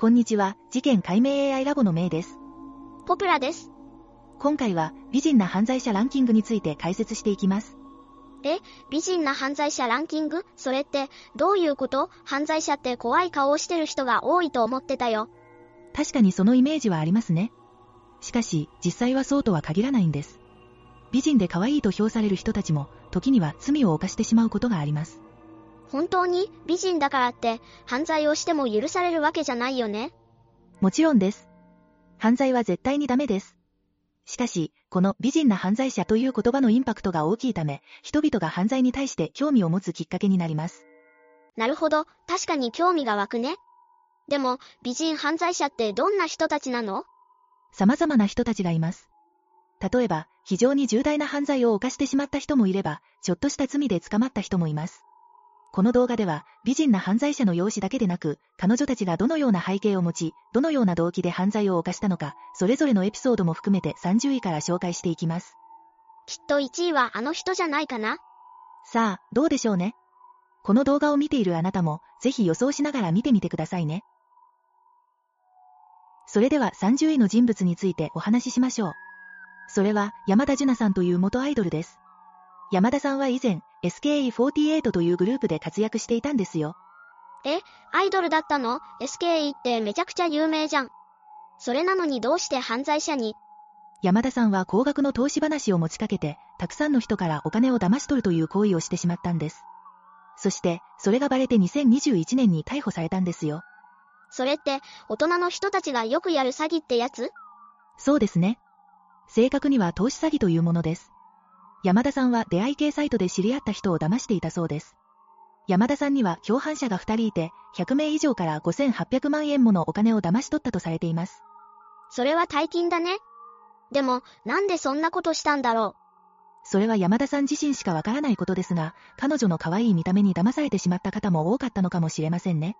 こんにちは、事件解明 AI ラボのメイです。ポプラです。今回は美人な犯罪者ランキングについて解説していきます。え、美人な犯罪者ランキング？それって、どういうこと？犯罪者って怖い顔をしてる人が多いと思ってたよ。確かにそのイメージはありますね。しかし、実際はそうとは限らないんです。美人で可愛いと評される人たちも、時には罪を犯してしまうことがあります。本当に美人だからって、犯罪をしても許されるわけじゃないよね。もちろんです。犯罪は絶対にダメです。しかし、この美人な犯罪者という言葉のインパクトが大きいため、人々が犯罪に対して興味を持つきっかけになります。なるほど、確かに興味が湧くね。でも、美人犯罪者ってどんな人たちなの？様々な人たちがいます。例えば、非常に重大な犯罪を犯してしまった人もいれば、ちょっとした罪で捕まった人もいます。この動画では、美人な犯罪者の容姿だけでなく、彼女たちがどのような背景を持ち、どのような動機で犯罪を犯したのか、それぞれのエピソードも含めて30位から紹介していきます。きっと1位はあの人じゃないかな？さあ、どうでしょうね？この動画を見ているあなたも、ぜひ予想しながら見てみてくださいね。それでは30位の人物についてお話ししましょう。それは、山田樹奈さんという元アイドルです。山田さんは以前、SKE48 というグループで活躍していたんですよ。え、アイドルだったの ?SKE ってめちゃくちゃ有名じゃん。それなのにどうして犯罪者に？山田さんは高額の投資話を持ちかけて、たくさんの人からお金を騙し取るという行為をしてしまったんです。そして、それがバレて2021年に逮捕されたんですよ。それって、大人の人たちがよくやる詐欺ってやつ？そうですね。正確には投資詐欺というものです。山田さんは出会い系サイトで知り合った人を騙していたそうです。山田さんには共犯者が2人いて、100名以上から5800万円ものお金を騙し取ったとされています。それは大金だね。でも、なんでそんなことしたんだろそれは山田さん自身しかわからないことですが、彼女の可愛い見た目に騙されてしまった方も多かったのかもしれませんね。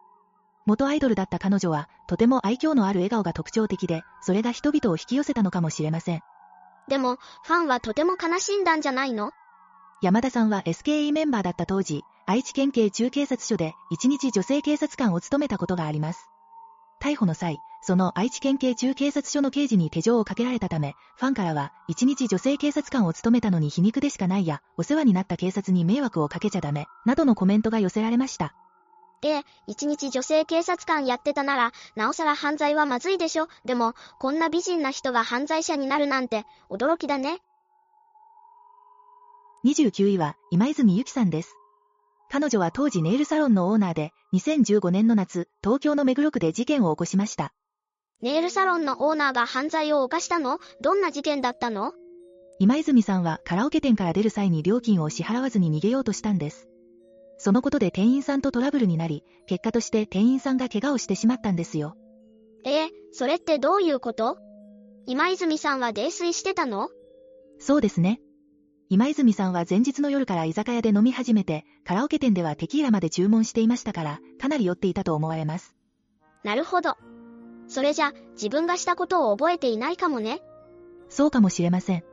元アイドルだった彼女は、とても愛嬌のある笑顔が特徴的で、それが人々を引き寄せたのかもしれません。でも、ファンはとても悲しんだんじゃないの？山田さんは SKE メンバーだった当時、愛知県警中警察署で一日女性警察官を務めたことがあります。逮捕の際、その愛知県警中警察署の刑事に手錠をかけられたため、ファンからは、一日女性警察官を務めたのに皮肉でしかないや、お世話になった警察に迷惑をかけちゃダメ、などのコメントが寄せられました。ええ、一日女性警察官やってたなら、なおさら犯罪はまずいでしょ。でも、こんな美人な人が犯罪者になるなんて、驚きだね。29位は、今泉ゆきさんです。彼女は当時ネイルサロンのオーナーで、2015年の夏、東京の目黒区で事件を起こしました。ネイルサロンのオーナーが犯罪を犯したの？どんな事件だったの？今泉さんはカラオケ店から出る際に料金を支払わずに逃げようとしたんです。そのことで店員さんとトラブルになり、結果として店員さんが怪我をしてしまったんですよ。ええ、それってどういうこと？今泉さんは泥酔してたの？そうですね。今泉さんは前日の夜から居酒屋で飲み始めて、カラオケ店ではテキーラまで注文していましたから、かなり酔っていたと思われます。なるほど。それじゃ、自分がしたことを覚えていないかもね。そうかもしれません。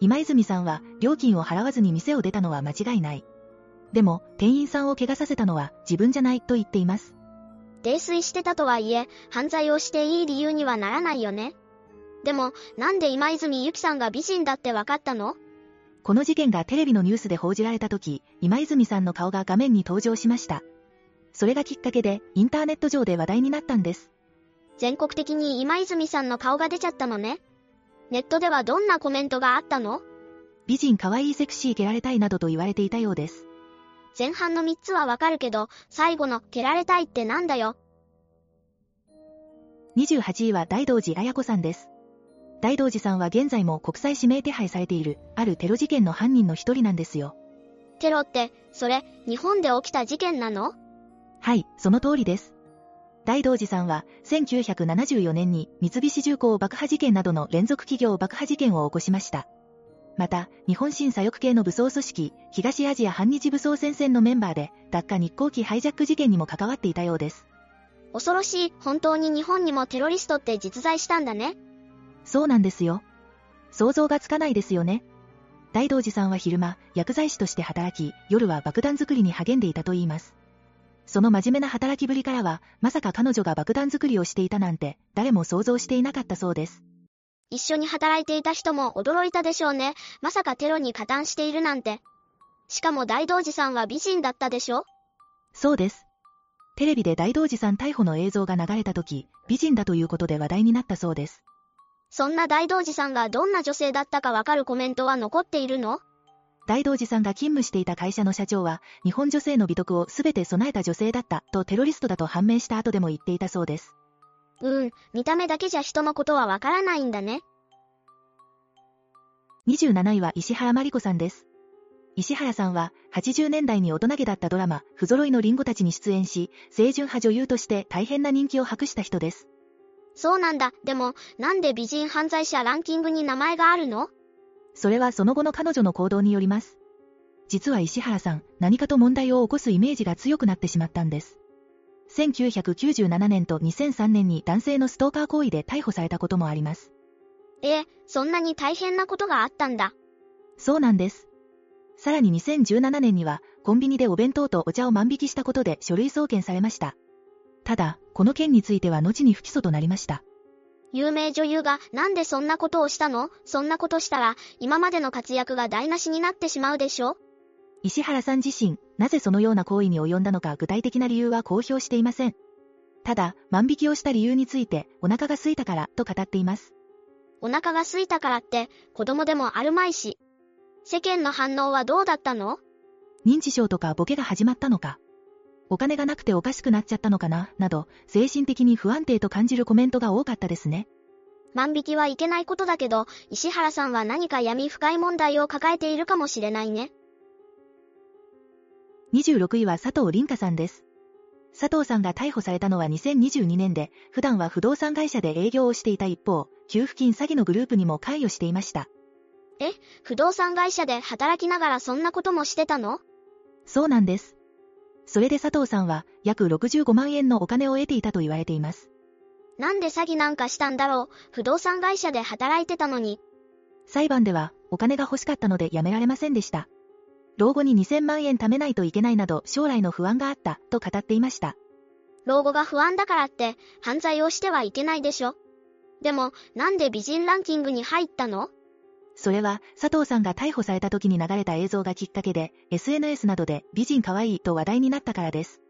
今泉さんは料金を払わずに店を出たのは間違いない。でも、店員さんを怪我させたのは自分じゃないと言っています。泥酔してたとはいえ、犯罪をしていい理由にはならないよね。でも、なんで今泉ゆきさんが美人だって分かったの？この事件がテレビのニュースで報じられた時、今泉さんの顔が画面に登場しました。それがきっかけで、インターネット上で話題になったんです。全国的に今泉さんの顔が出ちゃったのね。ネットではどんなコメントがあったの？美人可愛いセクシー蹴られたいなどと言われていたようです。前半の3つはわかるけど、最後の蹴られたいってなんだよ。28位は大道寺彩子さんです。大道寺さんは現在も国際指名手配されている、あるテロ事件の犯人の一人なんですよ。テロって、それ、日本で起きた事件なの？はい、その通りです。大道寺さんは、1974年に三菱重工爆破事件などの連続企業爆破事件を起こしました。また、日本新左翼系の武装組織、東アジア反日武装戦線のメンバーで、ダッカ日航機ハイジャック事件にも関わっていたようです。恐ろしい、本当に日本にもテロリストって実在したんだね。そうなんですよ。想像がつかないですよね。大道寺さんは昼間、薬剤師として働き、夜は爆弾作りに励んでいたといいます。その真面目な働きぶりからは、まさか彼女が爆弾作りをしていたなんて、誰も想像していなかったそうです。一緒に働いていた人も驚いたでしょうね。まさかテロに加担しているなんて。しかも大道寺さんは美人だったでしょ？そうです。テレビで大道寺さん逮捕の映像が流れた時、美人だということで話題になったそうです。そんな大道寺さんがどんな女性だったかわかるコメントは残っているの？大道寺さんが勤務していた会社の社長は、日本女性の美徳を全て備えた女性だったとテロリストだと判明した後でも言っていたそうです。うん、見た目だけじゃ人のことはわからないんだね。27位は石原まり子さんです。石原さんは、80年代に大人げだったドラマ、不揃いのリンゴたちに出演し、清純派女優として大変な人気を博した人です。そうなんだ。でも、なんで美人犯罪者ランキングに名前があるの？それはその後の彼女の行動によります。実は石原さん、何かと問題を起こすイメージが強くなってしまったんです。1997年と2003年に男性のストーカー行為で逮捕されたこともあります。え、そんなに大変なことがあったんだ。そうなんです。さらに2017年には、コンビニでお弁当とお茶を万引きしたことで書類送検されました。ただ、この件については後に不起訴となりました。有名女優がなんでそんなことをしたの？そんなことしたら、今までの活躍が台無しになってしまうでしょ？石原さん自身、なぜそのような行為に及んだのか具体的な理由は公表していません。ただ、万引きをした理由について、お腹が空いたからと語っています。お腹が空いたからって、子供でもあるまいし。世間の反応はどうだったの？認知症とかボケが始まったのか。お金がなくておかしくなっちゃったのかな、など、精神的に不安定と感じるコメントが多かったですね。万引きはいけないことだけど、石原さんは何か闇深い問題を抱えているかもしれないね。26位は佐藤凛香さんです。佐藤さんが逮捕されたのは2022年で、普段は不動産会社で営業をしていた一方、給付金詐欺のグループにも関与していました。え、不動産会社で働きながらそんなこともしてたの？そうなんです。それで佐藤さんは約65万円のお金を得ていたと言われています。なんで詐欺なんかしたんだろう？不動産会社で働いてたのに。裁判ではお金が欲しかったので辞められませんでした。老後に2000万円貯めないといけないなど将来の不安があったと語っていました。老後が不安だからって犯罪をしてはいけないでしょでもなんで美人ランキングに入ったの？それは、佐藤さんが逮捕された時に流れた映像がきっかけで、SNS などで美人可愛いと話題になったからです。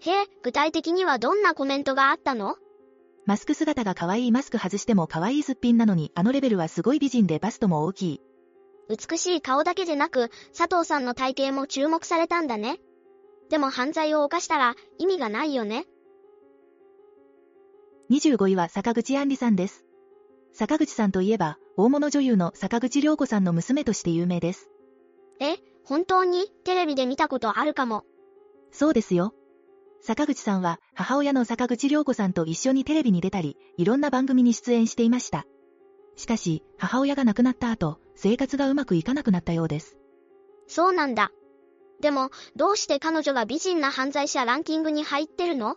へえ、具体的にはどんなコメントがあったの？マスク姿が可愛いマスク外しても可愛いすっぴんなのに、あのレベルはすごい美人でバストも大きい。美しい顔だけでなく、佐藤さんの体型も注目されたんだね。でも犯罪を犯したら意味がないよね。25位は坂口杏里さんです。坂口さんといえば、大物女優の坂口良子さんの娘として有名です。え、本当に？テレビで見たことあるかも。そうですよ。坂口さんは母親の坂口良子さんと一緒にテレビに出たり、いろんな番組に出演していました。しかし、母親が亡くなった後、生活がうまくいかなくなったようです。そうなんだ。でも、どうして彼女が美人な犯罪者ランキングに入ってるの？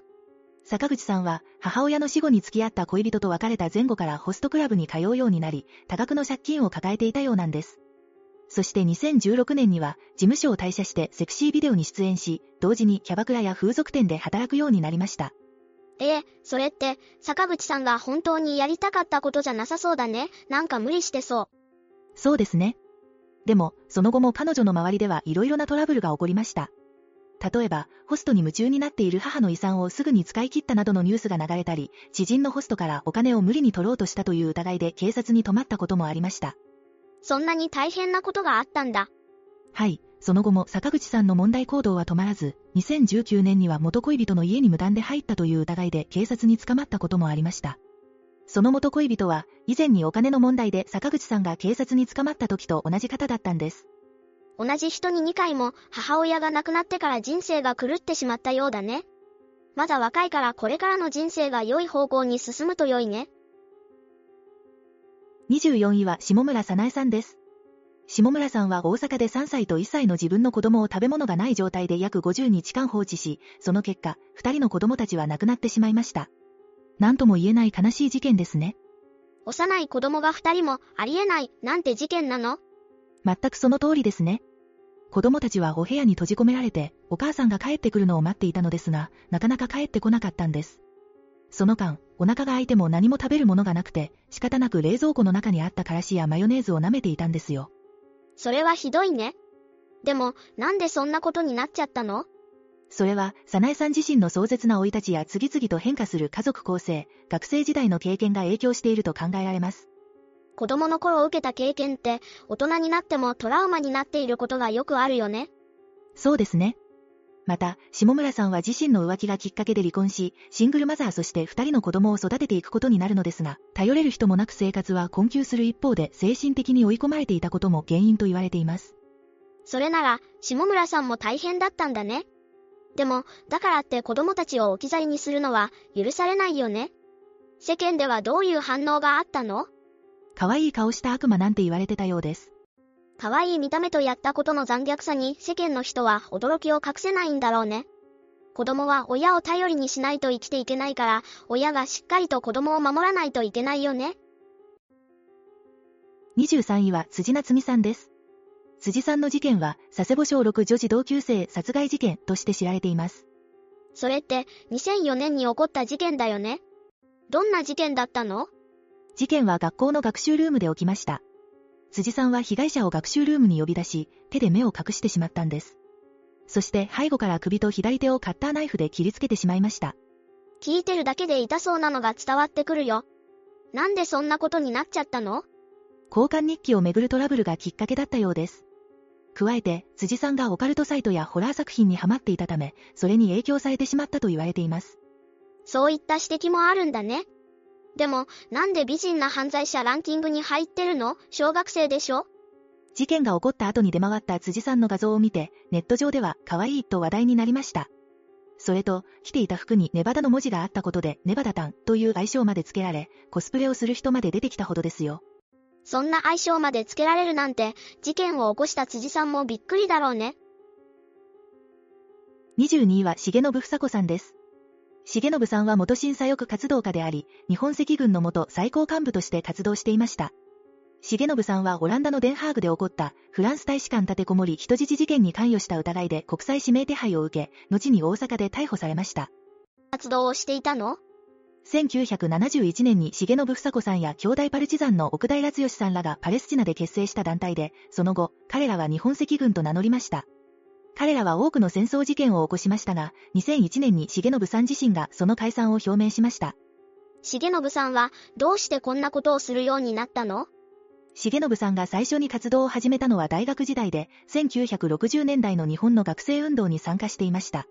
坂口さんは、母親の死後に付き合った恋人と別れた前後からホストクラブに通うようになり、多額の借金を抱えていたようなんです。そして2016年には、事務所を退社してセクシービデオに出演し、同時にキャバクラや風俗店で働くようになりました。ええ、それって、坂口さんが本当にやりたかったことじゃなさそうだね。なんか無理してそう。そうですね。でも、その後も彼女の周りでは色々なトラブルが起こりました。例えば、ホストに夢中になっている母の遺産をすぐに使い切ったなどのニュースが流れたり、知人のホストからお金を無理に取ろうとしたという疑いで警察に止まったこともありました。そんなに大変なことがあったんだ。はい、その後も坂口さんの問題行動は止まらず、2019年には元恋人の家に無断で入ったという疑いで警察に捕まったこともありました。その元恋人は、以前にお金の問題で坂口さんが警察に捕まった時と同じ方だったんです。同じ人に2回も母親が亡くなってから人生が狂ってしまったようだね。まだ若いからこれからの人生が良い方向に進むと良いね。24位は下村さなえさんです。下村さんは大阪で3歳と1歳の自分の子供を食べ物がない状態で約50日間放置し、その結果、2人の子供たちは亡くなってしまいました。何とも言えない悲しい事件ですね。幼い子供が2人もありえないなんて事件なの？全くその通りですね。子供たちはお部屋に閉じ込められて、お母さんが帰ってくるのを待っていたのですが、なかなか帰ってこなかったんです。その間、お腹が空いても何も食べるものがなくて、仕方なく冷蔵庫の中にあったからしやマヨネーズを舐めていたんですよ。それはひどいね。でも、なんでそんなことになっちゃったの？それは、早苗さん自身の壮絶な生い立ちや次々と変化する家族構成、学生時代の経験が影響していると考えられます。子供の頃受けた経験って、大人になってもトラウマになっていることがよくあるよね。そうですね。また、下村さんは自身の浮気がきっかけで離婚し、シングルマザーそして二人の子供を育てていくことになるのですが、頼れる人もなく生活は困窮する一方で精神的に追い込まれていたことも原因と言われています。それなら、下村さんも大変だったんだね。でも、だからって子供たちを置き去りにするのは許されないよね。世間ではどういう反応があったの？可愛い顔した悪魔なんて言われてたようです。可愛い見た目とやったことの残虐さに世間の人は驚きを隠せないんだろうね。子供は親を頼りにしないと生きていけないから、親がしっかりと子供を守らないといけないよね。23位は辻夏美さんです。辻さんの事件は、佐世保小6女児同級生殺害事件として知られています。それって、2004年に起こった事件だよね。どんな事件だったの？事件は学校の学習ルームで起きました。辻さんは被害者を学習ルームに呼び出し、手で目を隠してしまったんです。そして背後から首と左手をカッターナイフで切りつけてしまいました。聞いてるだけで痛そうなのが伝わってくるよ。なんでそんなことになっちゃったの？交換日記をめぐるトラブルがきっかけだったようです。加えて、辻さんがオカルトサイトやホラー作品にハマっていたため、それに影響されてしまったと言われています。そういった指摘もあるんだね。でも、なんで美人な犯罪者ランキングに入ってるの？小学生でしょ？事件が起こった後に出回った辻さんの画像を見て、ネット上では可愛いと話題になりました。それと、着ていた服にネバダの文字があったことで、ネバダタンという愛称まで付けられ、コスプレをする人まで出てきたほどですよ。そんな愛称まで付けられるなんて、事件を起こした辻さんもびっくりだろうね。22位は重信房子さんです。重信さんは元審査翼活動家であり、日本赤軍の元最高幹部として活動していました。重信さんはオランダのデンハーグで起こったフランス大使館立てこもり人質事件に関与した疑いで国際指名手配を受け、後に大阪で逮捕されました。活動をしていたの？1971年に重信房子さんや兄弟パルチザンの奥平剛さんらがパレスチナで結成した団体で、その後、彼らは日本赤軍と名乗りました。彼らは多くの戦争事件を起こしましたが、2001年に重信さん自身がその解散を表明しました。重信さんは、どうしてこんなことをするようになったの？重信さんが最初に活動を始めたのは大学時代で、1960年代の日本の学生運動に参加していました。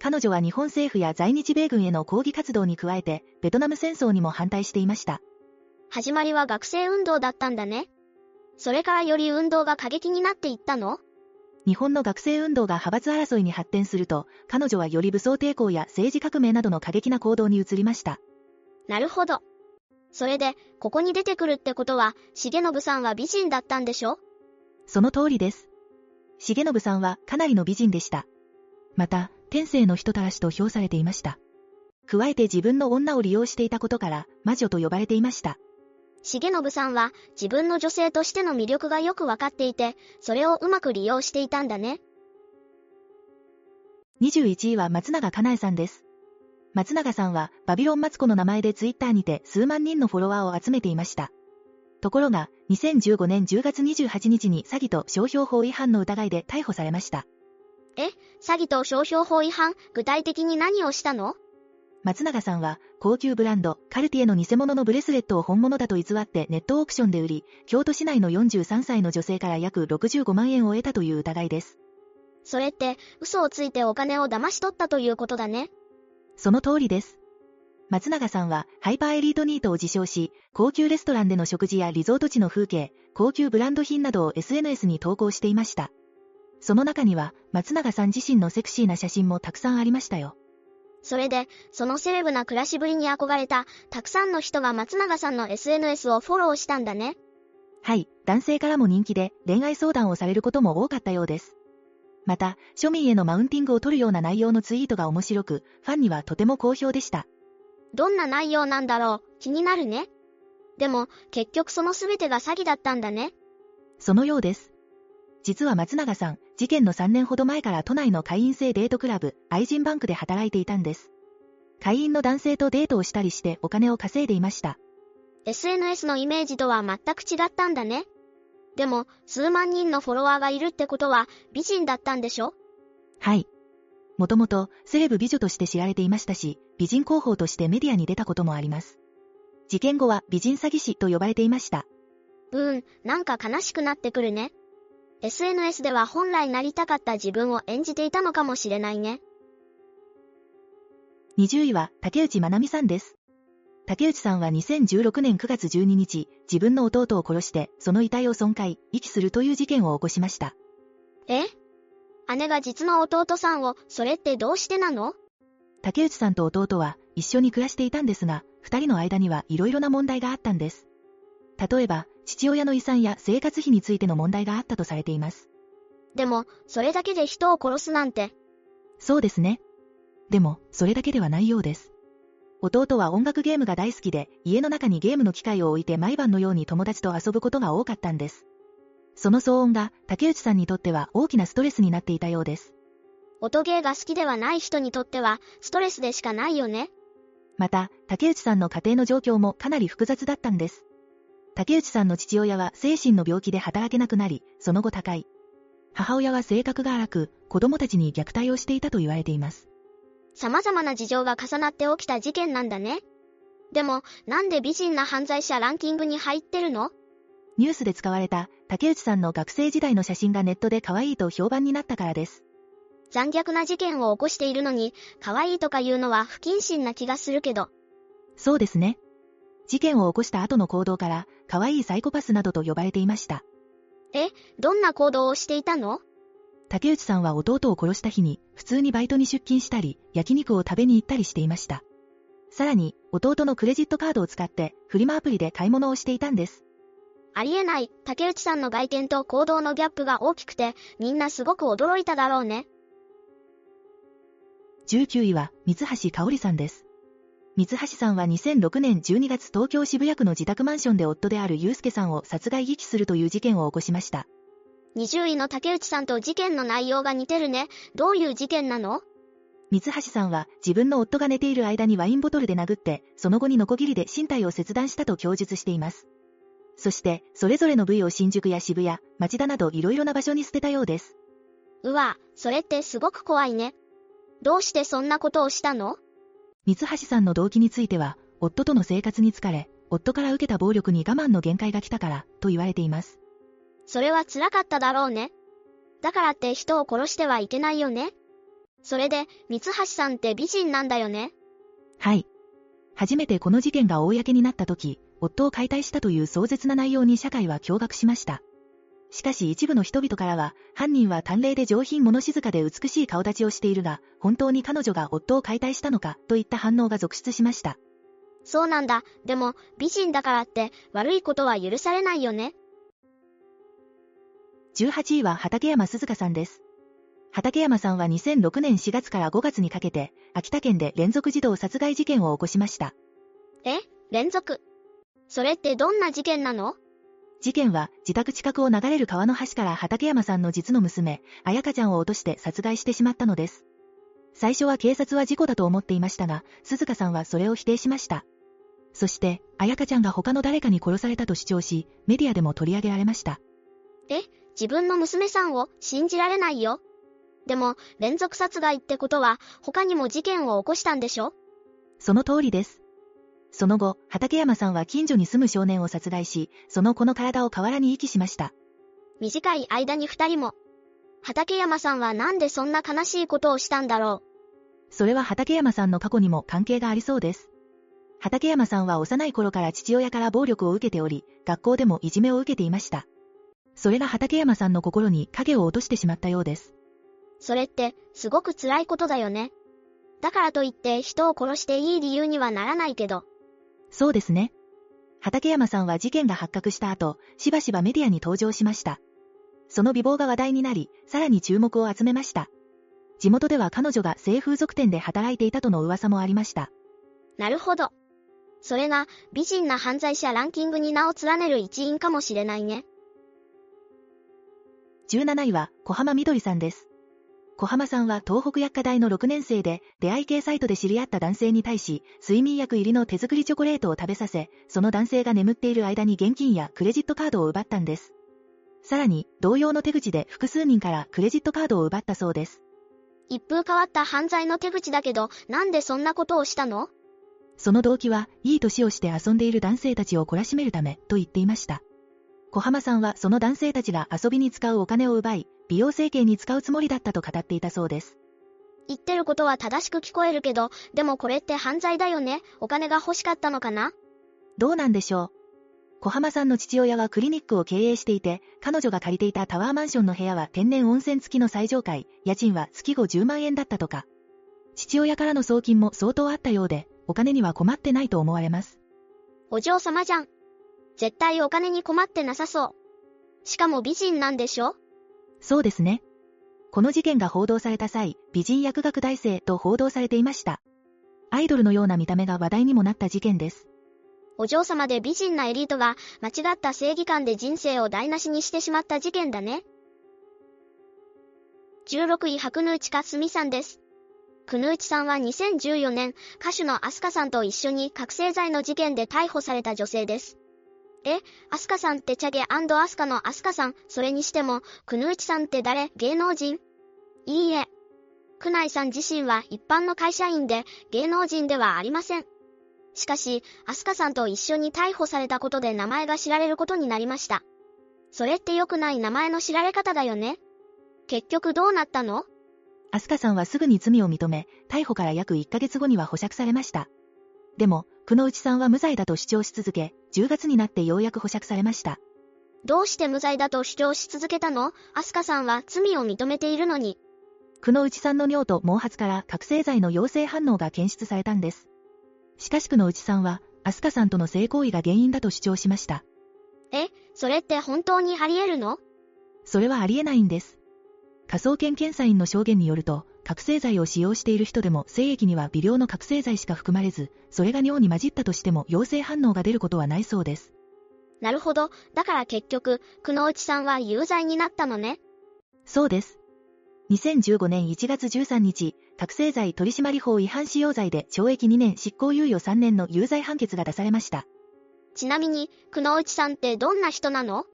彼女は日本政府や在日米軍への抗議活動に加えて、ベトナム戦争にも反対していました。始まりは学生運動だったんだね。それからより運動が過激になっていったの？日本の学生運動が派閥争いに発展すると、彼女はより武装抵抗や政治革命などの過激な行動に移りました。なるほど。それで、ここに出てくるってことは、重信さんは美人だったんでしょ？その通りです。重信さんはかなりの美人でした。また、天性の人たらしと評されていました。加えて自分の女を利用していたことから、魔女と呼ばれていました。重信さんは自分の女性としての魅力がよくわかっていて、それをうまく利用していたんだね。21位は松永かなえさんです。松永さんはバビロンマツコの名前でツイッターにて数万人のフォロワーを集めていました。ところが、2015年10月28日に詐欺と商標法違反の疑いで逮捕されました。え、詐欺と商標法違反、具体的に何をしたの？松永さんは、高級ブランド、カルティエの偽物のブレスレットを本物だと偽ってネットオークションで売り、京都市内の43歳の女性から約65万円を得たという疑いです。それって、嘘をついてお金を騙し取ったということだね。その通りです。松永さんは、ハイパーエリートニートを自称し、高級レストランでの食事やリゾート地の風景、高級ブランド品などを SNS に投稿していました。その中には、松永さん自身のセクシーな写真もたくさんありましたよ。それで、そのセレブな暮らしぶりに憧れた、たくさんの人が松永さんの SNS をフォローしたんだね。はい、男性からも人気で、恋愛相談をされることも多かったようです。また、庶民へのマウンティングを取るような内容のツイートが面白く、ファンにはとても好評でした。どんな内容なんだろう、気になるね。でも、結局その全てが詐欺だったんだね。そのようです。実は松永さん、事件の3年ほど前から都内の会員制デートクラブ、愛人バンクで働いていたんです。会員の男性とデートをしたりしてお金を稼いでいました。SNS のイメージとは全く違ったんだね。でも、数万人のフォロワーがいるってことは、美人だったんでしょ？はい。もともと、セレブ美女として知られていましたし、美人広報としてメディアに出たこともあります。事件後は美人詐欺師と呼ばれていました。うーん、なんか悲しくなってくるね。SNS では本来なりたかった自分を演じていたのかもしれないね。20位は竹内まなみさんです。竹内さんは2016年9月12日、自分の弟を殺して、その遺体を損壊、遺棄するという事件を起こしました。え？姉が実の弟さんを、それってどうしてなの？竹内さんと弟は一緒に暮らしていたんですが、二人の間には色々な問題があったんです。例えば、父親の遺産や生活費についての問題があったとされています。でも、それだけで人を殺すなんて。そうですね。でも、それだけではないようです。弟は音楽ゲームが大好きで、家の中にゲームの機械を置いて毎晩のように友達と遊ぶことが多かったんです。その騒音が竹内さんにとっては大きなストレスになっていたようです。音ゲーが好きではない人にとってはストレスでしかないよね。また、竹内さんの家庭の状況もかなり複雑だったんです。竹内さんの父親は精神の病気で働けなくなり、その後他界。母親は性格が荒く、子供たちに虐待をしていたと言われています。様々な事情が重なって起きた事件なんだね。でも、なんで美人な犯罪者ランキングに入ってるの？ニュースで使われた竹内さんの学生時代の写真がネットで可愛いと評判になったからです。残虐な事件を起こしているのに、可愛いとか言うのは不謹慎な気がするけど。そうですね。事件を起こした後の行動から、可愛いサイコパスなどと呼ばれていました。え、どんな行動をしていたの？竹内さんは弟を殺した日に、普通にバイトに出勤したり、焼肉を食べに行ったりしていました。さらに、弟のクレジットカードを使って、フリマアプリで買い物をしていたんです。ありえない、竹内さんの外見と行動のギャップが大きくて、みんなすごく驚いただろうね。19位は、三橋香織さんです。三橋さんは2006年12月東京渋谷区の自宅マンションで夫である祐介さんを殺害遺棄するという事件を起こしました。20位の竹内さんと事件の内容が似てるね。どういう事件なの？三橋さんは自分の夫が寝ている間にワインボトルで殴って、その後にノコギリで身体を切断したと供述しています。そして、それぞれの部位を新宿や渋谷、町田など色々な場所に捨てたようです。うわ、それってすごく怖いね。どうしてそんなことをしたの？三橋さんの動機については、夫との生活に疲れ、夫から受けた暴力に我慢の限界が来たから、と言われています。それは辛かっただろうね。だからって人を殺してはいけないよね。それで、三橋さんって美人なんだよね。はい。初めてこの事件が公になった時、夫を解体したという壮絶な内容に社会は驚愕しました。しかし一部の人々からは、犯人は短麗で上品物静かで美しい顔立ちをしているが、本当に彼女が夫を解体したのか、といった反応が続出しました。そうなんだ。でも、美人だからって、悪いことは許されないよね。18位は畠山鈴香さんです。畠山さんは2006年4月から5月にかけて、秋田県で連続児童殺害事件を起こしました。え？連続？それってどんな事件なの？事件は自宅近くを流れる川の橋から畠山さんの実の娘、彩香ちゃんを落として殺害してしまったのです。最初は警察は事故だと思っていましたが、鈴鹿さんはそれを否定しました。そして、彩香ちゃんが他の誰かに殺されたと主張し、メディアでも取り上げられました。え、自分の娘さんを信じられないよ。でも、連続殺害ってことは、他にも事件を起こしたんでしょ？その通りです。その後、畠山さんは近所に住む少年を殺害し、その子の体を河原に遺棄しました。短い間に二人も。畠山さんはなんでそんな悲しいことをしたんだろう。それは畠山さんの過去にも関係がありそうです。畠山さんは幼い頃から父親から暴力を受けており、学校でもいじめを受けていました。それが畠山さんの心に影を落としてしまったようです。それって、すごく辛いことだよね。だからといって人を殺していい理由にはならないけど。そうですね。畠山さんは事件が発覚した後、しばしばメディアに登場しました。その美貌が話題になり、さらに注目を集めました。地元では彼女が性風俗店で働いていたとの噂もありました。なるほど。それが、美人な犯罪者ランキングに名を連ねる一因かもしれないね。17位は小浜みどりさんです。小浜さんは東北薬科大の6年生で、出会い系サイトで知り合った男性に対し、睡眠薬入りの手作りチョコレートを食べさせ、その男性が眠っている間に現金やクレジットカードを奪ったんです。さらに、同様の手口で複数人からクレジットカードを奪ったそうです。一風変わった犯罪の手口だけど、なんでそんなことをしたの？その動機は、いい年をして遊んでいる男性たちを懲らしめるため、と言っていました。小浜さんはその男性たちが遊びに使うお金を奪い、美容整形に使うつもりだったと語っていたそうです。言ってることは正しく聞こえるけど、でもこれって犯罪だよねお金が欲しかったのかな？どうなんでしょう？小浜さんの父親はクリニックを経営していて、彼女が借りていたタワーマンションの部屋は天然温泉付きの最上階、家賃は月後10万円だったとか。父親からの送金も相当あったようで、お金には困ってないと思われます。お嬢様じゃん。絶対お金に困ってなさそう。しかも美人なんでしょ？そうですね。この事件が報道された際、美人薬学大生と報道されていました。アイドルのような見た目が話題にもなった事件です。お嬢様で美人なエリートが間違った正義感で人生を台無しにしてしまった事件だね。16位白ヌーチかすみさんです。クヌーチさんは2014年、歌手のアスカさんと一緒に覚醒剤の事件で逮捕された女性です。え、アスカさんってチャゲアスカのアスカさん、それにしても、クヌーチさんって誰？芸能人？いいえ。クナイさん自身は一般の会社員で、芸能人ではありません。しかし、アスカさんと一緒に逮捕されたことで名前が知られることになりました。それって良くない名前の知られ方だよね結局どうなったの？アスカさんはすぐに罪を認め、逮捕から約1ヶ月後には保釈されました。でも、久野内さんは無罪だと主張し続け、10月になってようやく保釈されました。どうして無罪だと主張し続けたの？アスカさんは罪を認めているのに。久野内さんの尿と毛髪から覚醒剤の陽性反応が検出されたんです。しかし久野内さんは、アスカさんとの性行為が原因だと主張しました。え、それって本当にあり得るの？それはありえないんです。科捜研検査員の証言によると、覚醒剤を使用している人でも精液には微量の覚醒剤しか含まれず、それが尿に混じったとしても陽性反応が出ることはないそうです。なるほど。だから結局、久野内さんは有罪になったのね。そうです。2015年1月13日、覚醒剤取締法違反使用罪で懲役2年執行猶予3年の有罪判決が出されました。ちなみに、久野内さんってどんな人なの？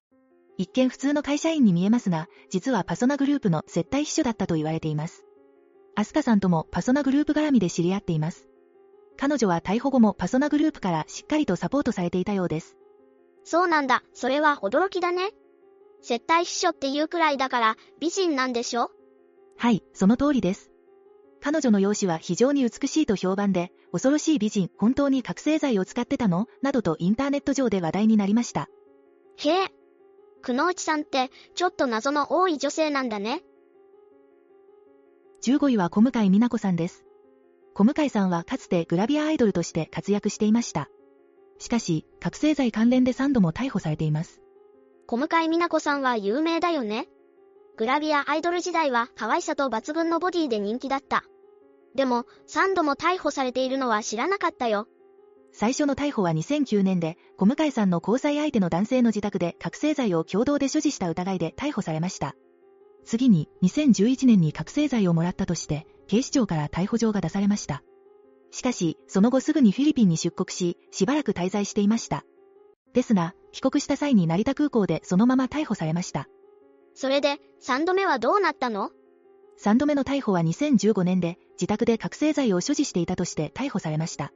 一見普通の会社員に見えますが、実はパソナグループの接待秘書だったと言われています。アスカさんともパソナグループ絡みで知り合っています。彼女は逮捕後もパソナグループからしっかりとサポートされていたようです。そうなんだ。それは驚きだね。接待秘書っていうくらいだから、美人なんでしょ？はい、その通りです。彼女の容姿は非常に美しいと評判で、恐ろしい美人、本当に覚醒剤を使ってたの？などとインターネット上で話題になりました。へえ。久野内さんって、ちょっと謎の多い女性なんだね。15位は小向井美奈子さんです。小向井さんはかつてグラビアアイドルとして活躍していました。しかし、覚醒剤関連で3度も逮捕されています。小向井美奈子さんは有名だよね。グラビアアイドル時代は可愛さと抜群のボディで人気だった。でも、3度も逮捕されているのは知らなかったよ。最初の逮捕は2009年で、小向井さんの交際相手の男性の自宅で覚醒剤を共同で所持した疑いで逮捕されました。次に、2011年に覚醒剤をもらったとして、警視庁から逮捕状が出されました。しかし、その後すぐにフィリピンに出国し、しばらく滞在していました。ですが、帰国した際に成田空港でそのまま逮捕されました。それで、3度目はどうなったの？3度目の逮捕は2015年で、自宅で覚醒剤を所持していたとして逮捕されました。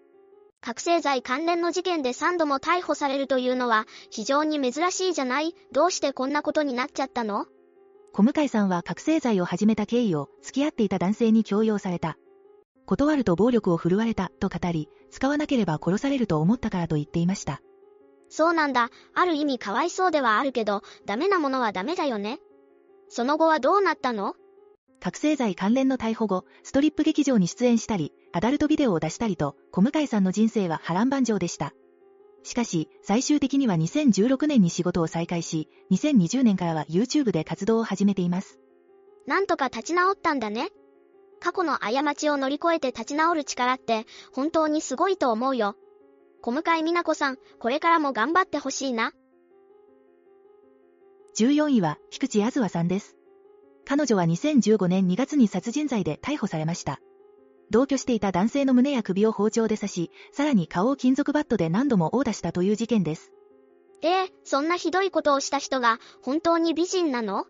覚醒剤関連の事件で3度も逮捕されるというのは非常に珍しいじゃない？どうしてこんなことになっちゃったの？小向井さんは覚醒剤を始めた経緯を付き合っていた男性に強要された。断ると暴力を振るわれたと語り、使わなければ殺されると思ったからと言っていました。そうなんだ。ある意味かわいそうではあるけど、ダメなものはダメだよね。その後はどうなったの？覚醒剤関連の逮捕後、ストリップ劇場に出演したり、アダルトビデオを出したりと、小向井さんの人生は波乱万丈でした。しかし、最終的には2016年に仕事を再開し、2020年からは YouTube で活動を始めています。なんとか立ち直ったんだね。過去の過ちを乗り越えて立ち直る力って、本当にすごいと思うよ。小向井美奈子さん、これからも頑張ってほしいな。14位は、菊池あずわさんです。彼女は2015年2月に殺人罪で逮捕されました。同居していた男性の胸や首を包丁で刺し、さらに顔を金属バットで何度も殴打したという事件です。ええー、そんなひどいことをした人が本当に美人なの？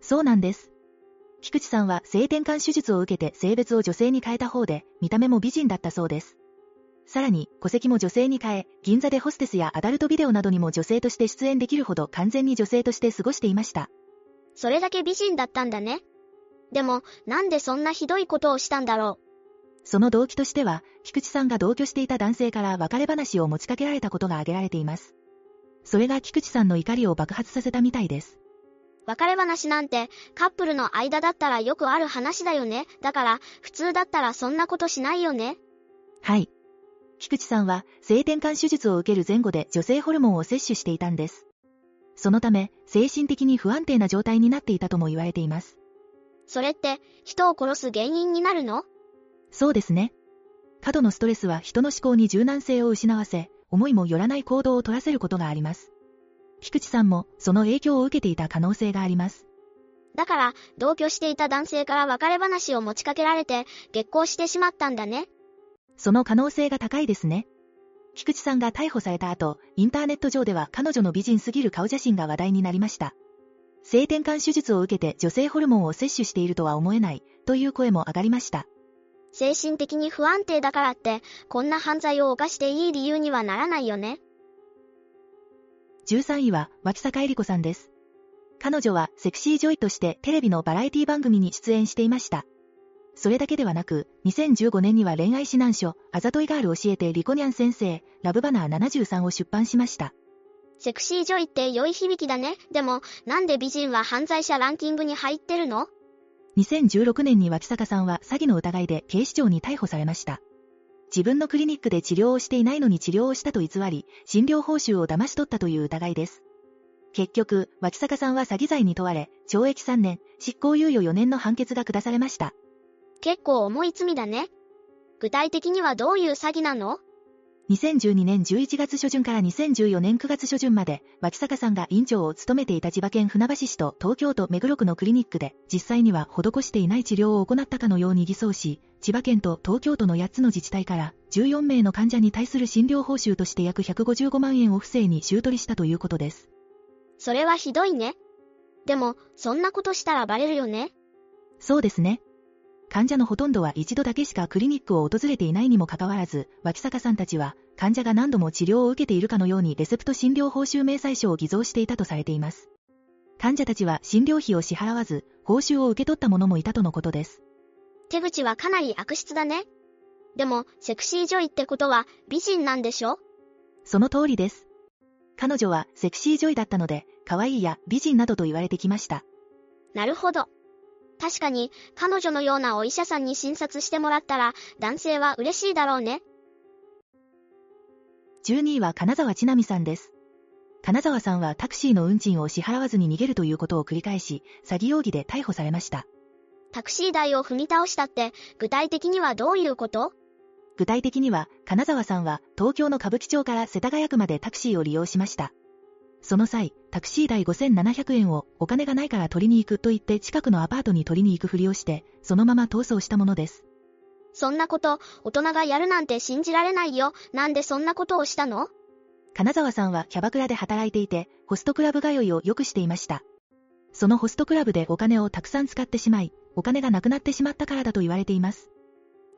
そうなんです。菊池さんは性転換手術を受けて性別を女性に変えた方で、見た目も美人だったそうです。さらに、戸籍も女性に変え、銀座でホステスやアダルトビデオなどにも女性として出演できるほど完全に女性として過ごしていました。それだけ美人だったんだね。でも、なんでそんなひどいことをしたんだろう？その動機としては、菊池さんが同居していた男性から別れ話を持ちかけられたことが挙げられています。それが菊池さんの怒りを爆発させたみたいです。別れ話なんてカップルの間だったらよくある話だよね。だから普通だったらそんなことしないよね。はい。菊池さんは性転換手術を受ける前後で女性ホルモンを摂取していたんです。そのため精神的に不安定な状態になっていたとも言われています。それって人を殺す原因になるの？そうですね。過度のストレスは人の思考に柔軟性を失わせ、思いもよらない行動を取らせることがあります。菊池さんもその影響を受けていた可能性があります。だから、同居していた男性から別れ話を持ちかけられて、激高してしまったんだね。その可能性が高いですね。菊池さんが逮捕された後、インターネット上では彼女の美人すぎる顔写真が話題になりました。性転換手術を受けて女性ホルモンを摂取しているとは思えない、という声も上がりました。精神的に不安定だからって、こんな犯罪を犯していい理由にはならないよね。13位は、脇坂恵理子さんです。彼女はセクシージョイとしてテレビのバラエティ番組に出演していました。それだけではなく、2015年には恋愛指南書、あざといガール教えてリコニャン先生、ラブバナー73を出版しました。セクシージョイって良い響きだね。でも、なんで美人は犯罪者ランキングに入ってるの？2016年に脇坂さんは詐欺の疑いで警視庁に逮捕されました。自分のクリニックで治療をしていないのに治療をしたと偽り、診療報酬を騙し取ったという疑いです。結局、脇坂さんは詐欺罪に問われ、懲役3年、執行猶予4年の判決が下されました。結構重い罪だね。具体的にはどういう詐欺なの？2012年11月初旬から2014年9月初旬まで、脇坂さんが院長を務めていた千葉県船橋市と東京都目黒区のクリニックで、実際には施していない治療を行ったかのように偽装し、千葉県と東京都の8つの自治体から14名の患者に対する診療報酬として約155万円を不正に収取りしたということです。それはひどいね。でも、そんなことしたらバレるよね。そうですね。患者のほとんどは一度だけしかクリニックを訪れていないにもかかわらず、脇坂さんたちは、患者が何度も治療を受けているかのようにレセプト診療報酬明細書を偽造していたとされています。患者たちは診療費を支払わず、報酬を受け取った者もいたとのことです。手口はかなり悪質だね。でも、セクシー女医ってことは美人なんでしょ？その通りです。彼女はセクシー女医だったので、可愛いや美人などと言われてきました。なるほど。確かに、彼女のようなお医者さんに診察してもらったら、男性は嬉しいだろうね。12位は金沢千奈美さんです。金沢さんはタクシーの運賃を支払わずに逃げるということを繰り返し、詐欺容疑で逮捕されました。タクシー代を踏み倒したって、具体的にはどういうこと？具体的には、金沢さんは東京の歌舞伎町から世田谷区までタクシーを利用しました。その際、タクシー代5700円をお金がないから取りに行くと言って近くのアパートに取りに行くふりをして、そのまま逃走したものです。そんなこと、大人がやるなんて信じられないよ。なんでそんなことをしたの？金沢さんはキャバクラで働いていて、ホストクラブ通いをよくしていました。そのホストクラブでお金をたくさん使ってしまい、お金がなくなってしまったからだと言われています。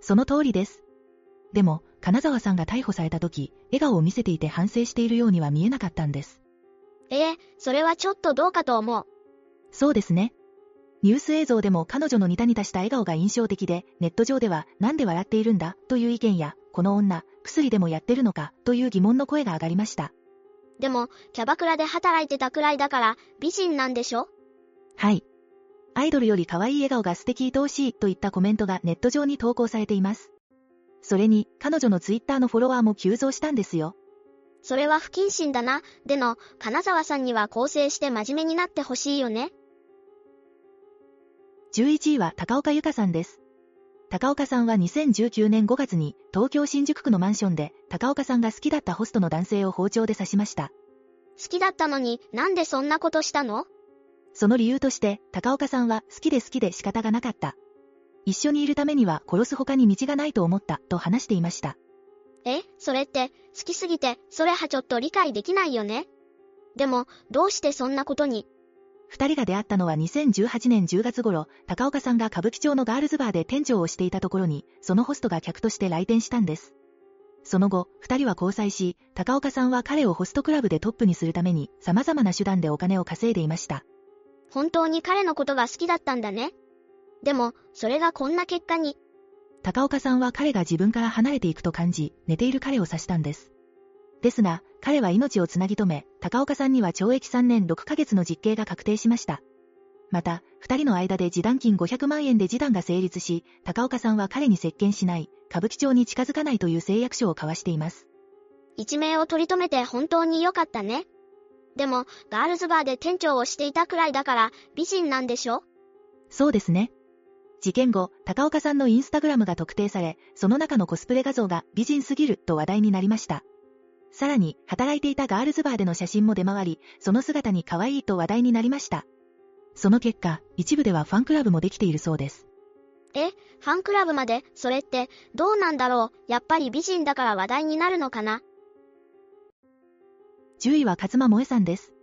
その通りです。でも、金沢さんが逮捕された時、笑顔を見せていて反省しているようには見えなかったんです。ええ、それはちょっとどうかと思う。そうですね。ニュース映像でも彼女のニタニタした笑顔が印象的で、ネット上ではなんで笑っているんだという意見や、この女、薬でもやってるのかという疑問の声が上がりました。でも、キャバクラで働いてたくらいだから、美人なんでしょ？はい。アイドルより可愛い笑顔が素敵愛おしいといったコメントがネット上に投稿されています。それに、彼女のツイッターのフォロワーも急増したんですよ。それは不謹慎だな。での、金沢さんには構成して真面目になってほしいよね。11位は高岡由香さんです。高岡さんは2019年5月に東京新宿区のマンションで高岡さんが好きだったホストの男性を包丁で刺しました。好きだったのになんでそんなことしたの？その理由として、高岡さんは好きで好きで仕方がなかった。一緒にいるためには殺す他に道がないと思った、と話していました。え、それって、好きすぎて、それはちょっと理解できないよね？でも、どうしてそんなことに？二人が出会ったのは2018年10月頃、高岡さんが歌舞伎町のガールズバーで店長をしていたところに、そのホストが客として来店したんです。その後、二人は交際し、高岡さんは彼をホストクラブでトップにするために、様々な手段でお金を稼いでいました。本当に彼のことが好きだったんだね。でも、それがこんな結果に。高岡さんは彼が自分から離れていくと感じ、寝ている彼を指したんです。ですが、彼は命をつなぎ止め、高岡さんには懲役3年6ヶ月の実刑が確定しました。また、二人の間で示談金500万円で示談が成立し、高岡さんは彼に接見しない、歌舞伎町に近づかないという誓約書を交わしています。一命を取り留めて本当に良かったね。でも、ガールズバーで店長をしていたくらいだから、美人なんでしょ？そうですね。事件後、高岡さんのインスタグラムが特定され、その中のコスプレ画像が美人すぎると話題になりました。さらに、働いていたガールズバーでの写真も出回り、その姿に可愛いと話題になりました。その結果、一部ではファンクラブもできているそうです。え、ファンクラブまで、それって、どうなんだろう、やっぱり美人だから話題になるのかな？10位は勝間萌さんです。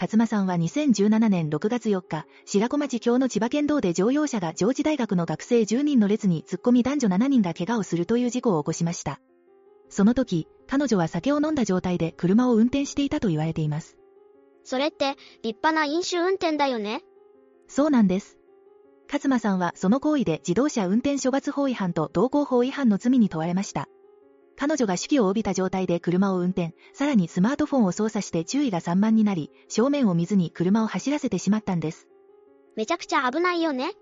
勝間さんは2017年6月4日、白子町京の千葉県道で乗用車が上智大学の学生10人の列に突っ込み男女7人が怪我をするという事故を起こしました。その時、彼女は酒を飲んだ状態で車を運転していたと言われています。それって、立派な飲酒運転だよねそうなんです。勝間さんはその行為で自動車運転処罰法違反と道交法違反の罪に問われました。彼女が手記を帯びた状態で車を運転、さらにスマートフォンを操作して注意が散漫になり、正面を見ずに車を走らせてしまったんです。めちゃくちゃ危ないよね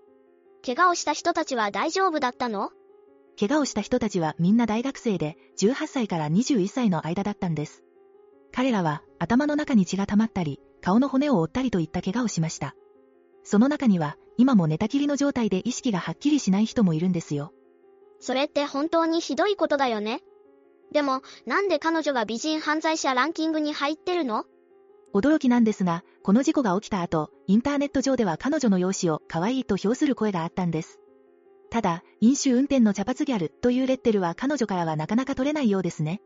怪我をした人たちは大丈夫だったの？怪我をした人たちはみんな大学生で、18歳から21歳の間だったんです。彼らは頭の中に血が溜まったり、顔の骨を折ったりといった怪我をしました。その中には、今も寝たきりの状態で意識がはっきりしない人もいるんですよ。それって本当にひどいことだよね。でも、なんで彼女が美人犯罪者ランキングに入ってるの？驚きなんですが、この事故が起きた後、インターネット上では彼女の容姿を可愛いと評する声があったんです。ただ、飲酒運転の茶髪ギャルというレッテルは彼女からはなかなか取れないようですね。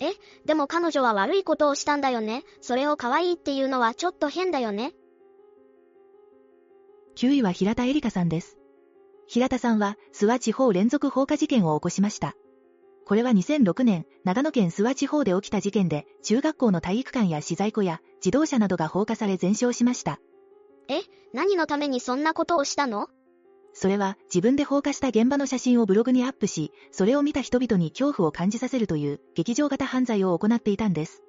え、でも彼女は悪いことをしたんだよね。それを可愛いっていうのはちょっと変だよね。9位は平田絵里香さんです。平田さんは、諏訪地方連続放火事件を起こしました。これは2006年、長野県諏訪地方で起きた事件で、中学校の体育館や資材庫や自動車などが放火され全焼しました。え、何のためにそんなことをしたの？それは自分で放火した現場の写真をブログにアップし、それを見た人々に恐怖を感じさせるという劇場型犯罪を行っていたんです。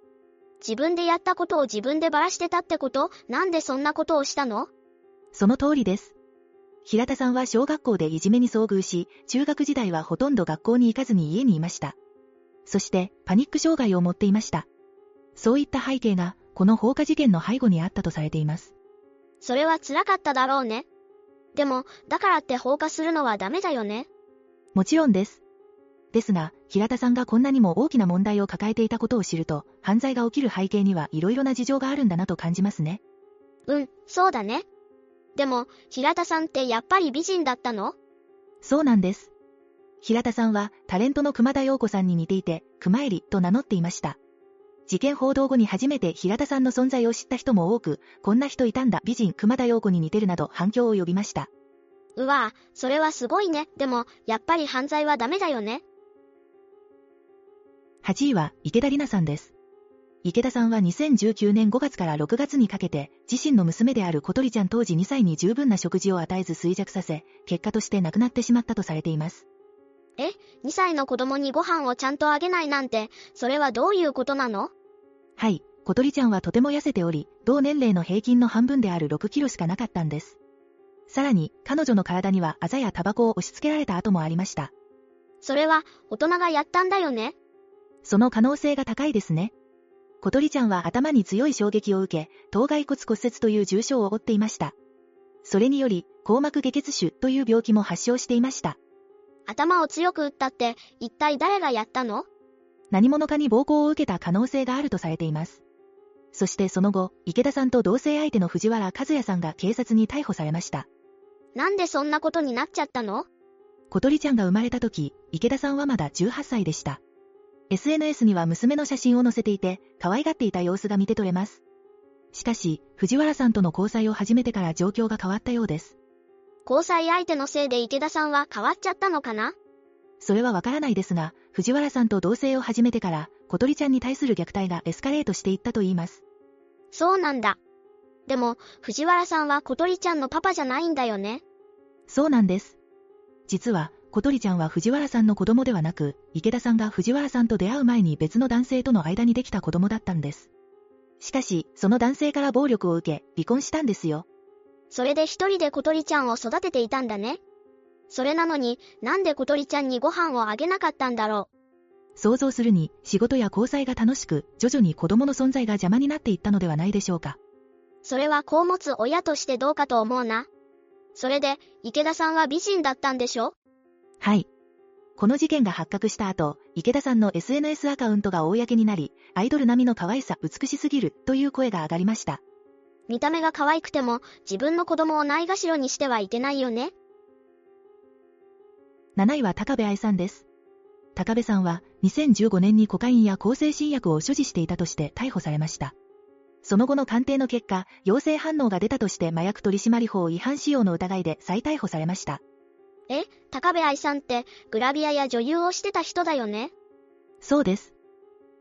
自分でやったことを自分でばらしてたってこと？なんでそんなことをしたの？その通りです。平田さんは小学校でいじめに遭遇し、中学時代はほとんど学校に行かずに家にいました。そしてパニック障害を持っていました。そういった背景が、この放火事件の背後にあったとされています。それは辛かっただろうね。でも、だからって放火するのはダメだよね。もちろんです。ですが、平田さんがこんなにも大きな問題を抱えていたことを知ると、犯罪が起きる背景にはいろいろな事情があるんだなと感じますね。うん、そうだね。でも、平田さんってやっぱり美人だったの？そうなんです。平田さんはタレントの熊田陽子さんに似ていて、熊入りと名乗っていました。事件報道後に初めて平田さんの存在を知った人も多く、こんな人いたんだ美人熊田陽子に似てるなど反響を呼びました。うわぁ、それはすごいね。でも、やっぱり犯罪はダメだよね。8位は池田里奈さんです。池田さんは2019年5月から6月にかけて、自身の娘である小鳥ちゃん当時2歳に十分な食事を与えず衰弱させ、結果として亡くなってしまったとされています。え ?2 歳の子供にご飯をちゃんとあげないなんて、それはどういうことなの？はい、小鳥ちゃんはとても痩せており、同年齢の平均の半分である6キロしかなかったんです。さらに、彼女の体にはあざやタバコを押し付けられた跡もありました。それは、大人がやったんだよね？その可能性が高いですね。小鳥ちゃんは頭に強い衝撃を受け、頭蓋骨骨折という重傷を負っていました。それにより、硬膜下血腫という病気も発症していました。頭を強く打ったって、一体誰がやったの？何者かに暴行を受けた可能性があるとされています。そしてその後、池田さんと同棲相手の藤原和也さんが警察に逮捕されました。なんでそんなことになっちゃったの？小鳥ちゃんが生まれた時、池田さんはまだ18歳でした。SNS には娘の写真を載せていて、可愛がっていた様子が見て取れます。しかし、藤原さんとの交際を始めてから状況が変わったようです。交際相手のせいで池田さんは変わっちゃったのかな？それはわからないですが、藤原さんと同棲を始めてから、小鳥ちゃんに対する虐待がエスカレートしていったと言います。そうなんだ。でも、藤原さんは小鳥ちゃんのパパじゃないんだよね。そうなんです。実は、小鳥ちゃんは藤原さんの子供ではなく、池田さんが藤原さんと出会う前に別の男性との間にできた子供だったんです。しかし、その男性から暴力を受け、離婚したんですよ。それで一人で小鳥ちゃんを育てていたんだね。それなのに、なんで小鳥ちゃんにご飯をあげなかったんだろう。想像するに、仕事や交際が楽しく、徐々に子供の存在が邪魔になっていったのではないでしょうか。それは子を持つ親としてどうかと思うな。それで、池田さんは美人だったんでしょ？はい。この事件が発覚した後、池田さんの SNS アカウントが公になり、アイドル並みの可愛さ、美しすぎる、という声が上がりました。見た目が可愛くても、自分の子供をないがしろにしてはいけないよね。7位は高部愛さんです。高部さんは2015年にコカインや向精神薬を所持していたとして逮捕されました。その後の鑑定の結果、陽性反応が出たとして麻薬取締法違反使用の疑いで再逮捕されました。え、高部愛さんってグラビアや女優をしてた人だよね？そうです。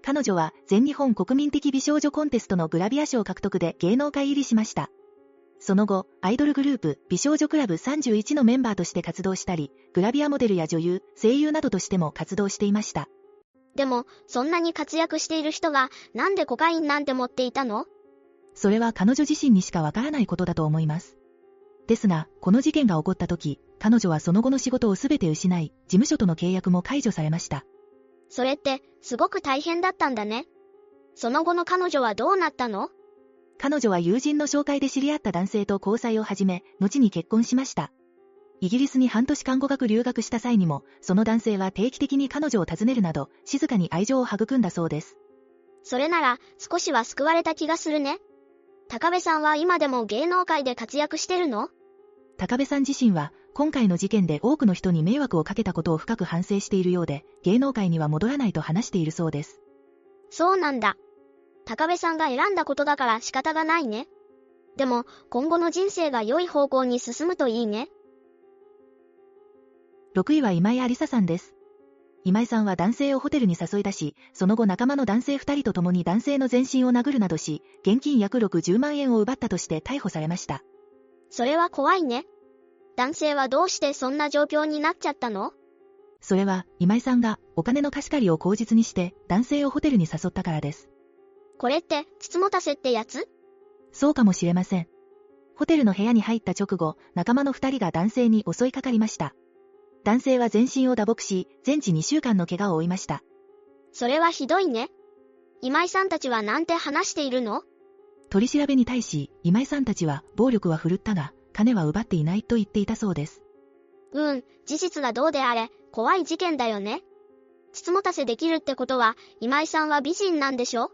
彼女は全日本国民的美少女コンテストのグラビア賞獲得で芸能界入りしました。その後、アイドルグループ、美少女クラブ31のメンバーとして活動したり、グラビアモデルや女優、声優などとしても活動していました。でも、そんなに活躍している人が、なんでコカインなんて持っていたの？それは彼女自身にしかわからないことだと思います。ですが、この事件が起こった時、彼女はその後の仕事をすべて失い、事務所との契約も解除されました。それって、すごく大変だったんだね。その後の彼女はどうなったの？彼女は友人の紹介で知り合った男性と交際を始め、後に結婚しました。イギリスに半年看護学留学した際にも、その男性は定期的に彼女を訪ねるなど、静かに愛情を育んだそうです。それなら、少しは救われた気がするね。高部さんは今でも芸能界で活躍してるの？高部さん自身は、今回の事件で多くの人に迷惑をかけたことを深く反省しているようで、芸能界には戻らないと話しているそうです。そうなんだ。高部さんが選んだことだから仕方がないね。でも、今後の人生が良い方向に進むといいね。6位は今井ありささんです。今井さんは男性をホテルに誘い出し、その後仲間の男性2人と共に男性の全身を殴るなどし、現金約60万円を奪ったとして逮捕されました。それは怖いね。男性はどうしてそんな状況になっちゃったの？それは、今井さんがお金の貸し借りを口実にして男性をホテルに誘ったからです。これって、つつもたせってやつ？そうかもしれません。ホテルの部屋に入った直後、仲間の二人が男性に襲いかかりました。男性は全身を打撲し、全治2週間の怪我を負いました。それはひどいね。今井さんたちはなんて話しているの？取り調べに対し、今井さんたちは暴力は振るったが、金は奪っていないと言っていたそうです。うん、事実がどうであれ、怖い事件だよね。つつもたせできるってことは、今井さんは美人なんでしょ？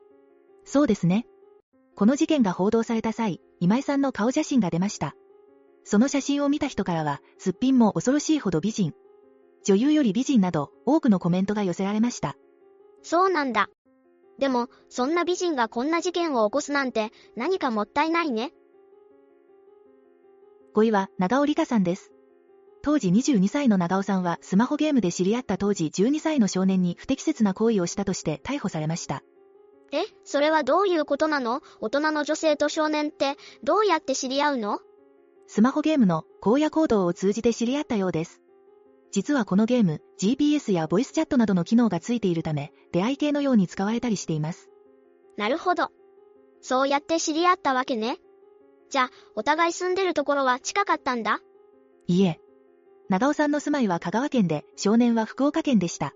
そうですね。この事件が報道された際、今井さんの顔写真が出ました。その写真を見た人からは、すっぴんも恐ろしいほど美人。女優より美人など、多くのコメントが寄せられました。そうなんだ。でも、そんな美人がこんな事件を起こすなんて、何かもったいないね。5位は、長尾里香さんです。当時22歳の長尾さんは、スマホゲームで知り合った当時12歳の少年に不適切な行為をしたとして逮捕されました。え、それはどういうことなの？大人の女性と少年って、どうやって知り合うの？スマホゲームの荒野行動を通じて知り合ったようです。実はこのゲーム、GPS やボイスチャットなどの機能がついているため、出会い系のように使われたりしています。なるほど。そうやって知り合ったわけね。じゃあ、お互い住んでるところは近かったんだ？いいえ。長尾さんの住まいは香川県で、少年は福岡県でした。